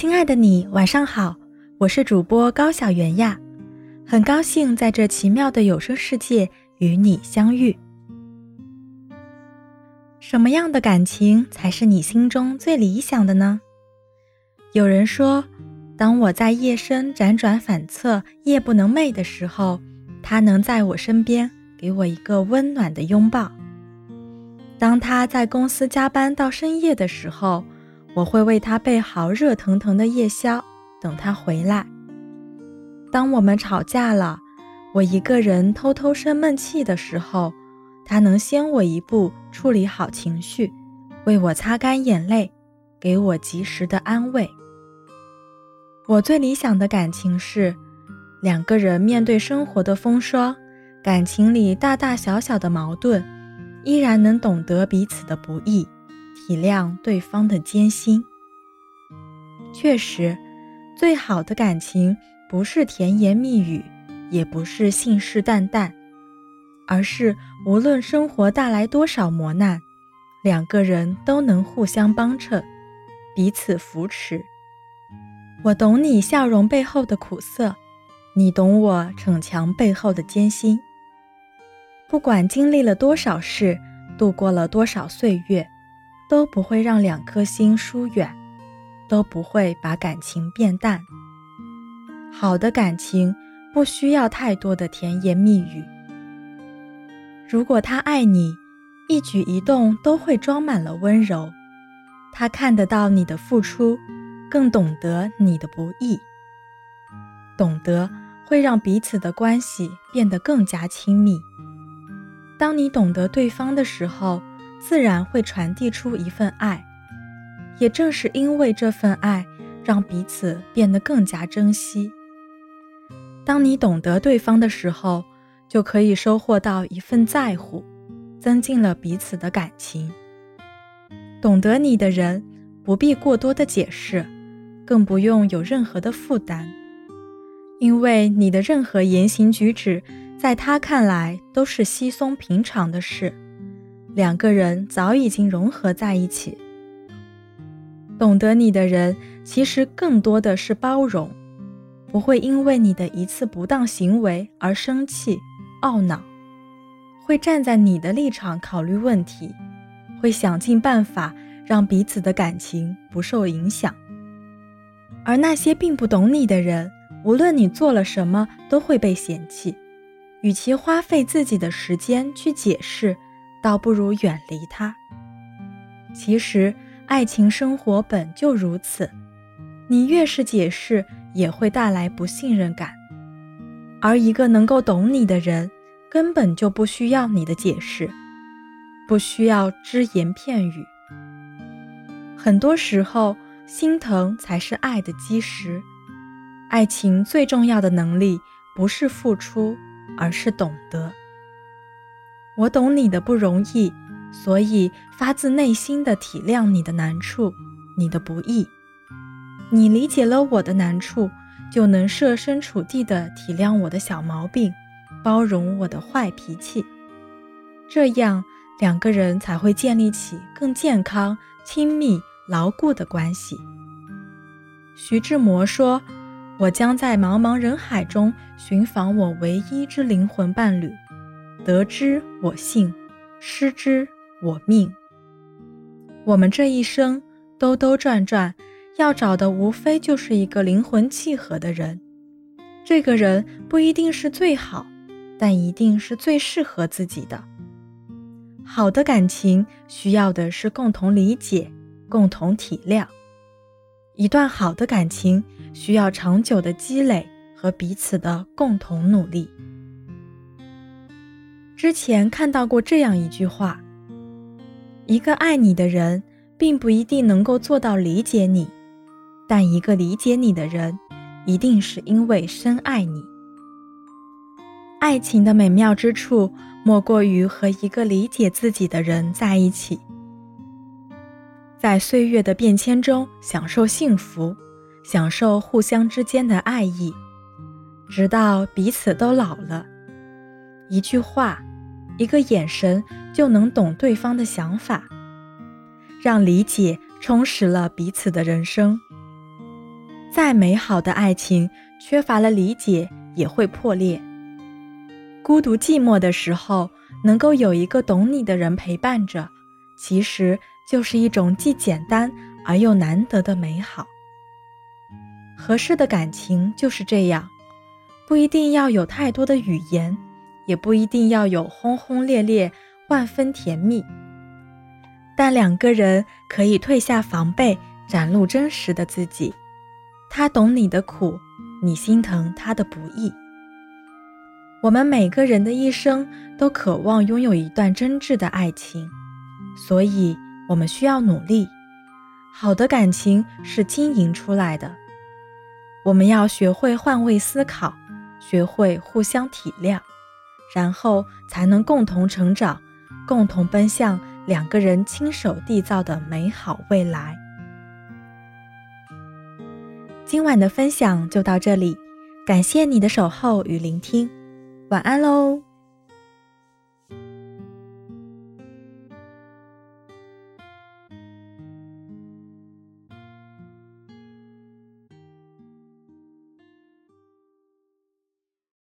亲爱的你，晚上好，我是主播高小圆呀，很高兴在这奇妙的有声世界与你相遇。什么样的感情才是你心中最理想的呢？有人说，当我在夜深辗转反侧、夜不能寐的时候，他能在我身边给我一个温暖的拥抱；当他在公司加班到深夜的时候，我会为他备好热腾腾的夜宵，等他回来。当我们吵架了，我一个人偷偷生闷气的时候，他能先我一步处理好情绪，为我擦干眼泪，给我及时的安慰。我最理想的感情是，两个人面对生活的风霜，感情里大大小小的矛盾，依然能懂得彼此的不易。体谅对方的艰辛。确实，最好的感情不是甜言蜜语，也不是信誓旦旦，而是无论生活带来多少磨难，两个人都能互相帮衬，彼此扶持。我懂你笑容背后的苦涩，你懂我逞强背后的艰辛。不管经历了多少事，度过了多少岁月。都不会让两颗心疏远，都不会把感情变淡。好的感情不需要太多的甜言蜜语。如果他爱你，一举一动都会装满了温柔。他看得到你的付出，更懂得你的不易。懂得会让彼此的关系变得更加亲密。当你懂得对方的时候。自然会传递出一份爱，也正是因为这份爱，让彼此变得更加珍惜。当你懂得对方的时候，就可以收获到一份在乎，增进了彼此的感情。懂得你的人，不必过多的解释，更不用有任何的负担，因为你的任何言行举止，在他看来都是稀松平常的事。两个人早已经融合在一起。懂得你的人，其实更多的是包容，不会因为你的一次不当行为而生气、懊恼，会站在你的立场考虑问题，会想尽办法让彼此的感情不受影响。而那些并不懂你的人，无论你做了什么，都会被嫌弃。与其花费自己的时间去解释，倒不如远离他。其实，爱情生活本就如此，你越是解释，也会带来不信任感。而一个能够懂你的人，根本就不需要你的解释，不需要只言片语。很多时候，心疼才是爱的基石。爱情最重要的能力，不是付出，而是懂得。我懂你的不容易，所以发自内心的体谅你的难处，你的不易。你理解了我的难处，就能设身处地的体谅我的小毛病，包容我的坏脾气。这样，两个人才会建立起更健康、亲密、牢固的关系。徐志摩说：“我将在茫茫人海中寻访我唯一之灵魂伴侣。”得之我幸，失之我命。我们这一生兜兜转转，要找的无非就是一个灵魂契合的人。这个人不一定是最好，但一定是最适合自己的。好的感情需要的是共同理解、共同体谅。一段好的感情需要长久的积累和彼此的共同努力。之前看到过这样一句话：一个爱你的人，并不一定能够做到理解你，但一个理解你的人，一定是因为深爱你。爱情的美妙之处，莫过于和一个理解自己的人在一起，在岁月的变迁中享受幸福，享受互相之间的爱意，直到彼此都老了。一句话。一个眼神就能懂对方的想法，让理解充实了彼此的人生。再美好的爱情，缺乏了理解也会破裂。孤独寂寞的时候，能够有一个懂你的人陪伴着，其实就是一种既简单而又难得的美好。合适的感情就是这样，不一定要有太多的语言，也不一定要有轰轰烈烈、万分甜蜜，但两个人可以褪下防备，展露真实的自己。他懂你的苦，你心疼他的不易。我们每个人的一生都渴望拥有一段真挚的爱情，所以我们需要努力。好的感情是经营出来的。我们要学会换位思考，学会互相体谅，然后才能共同成长，共同奔向两个人亲手缔造的美好未来。今晚的分享就到这里，感谢你的守候与聆听，晚安喽。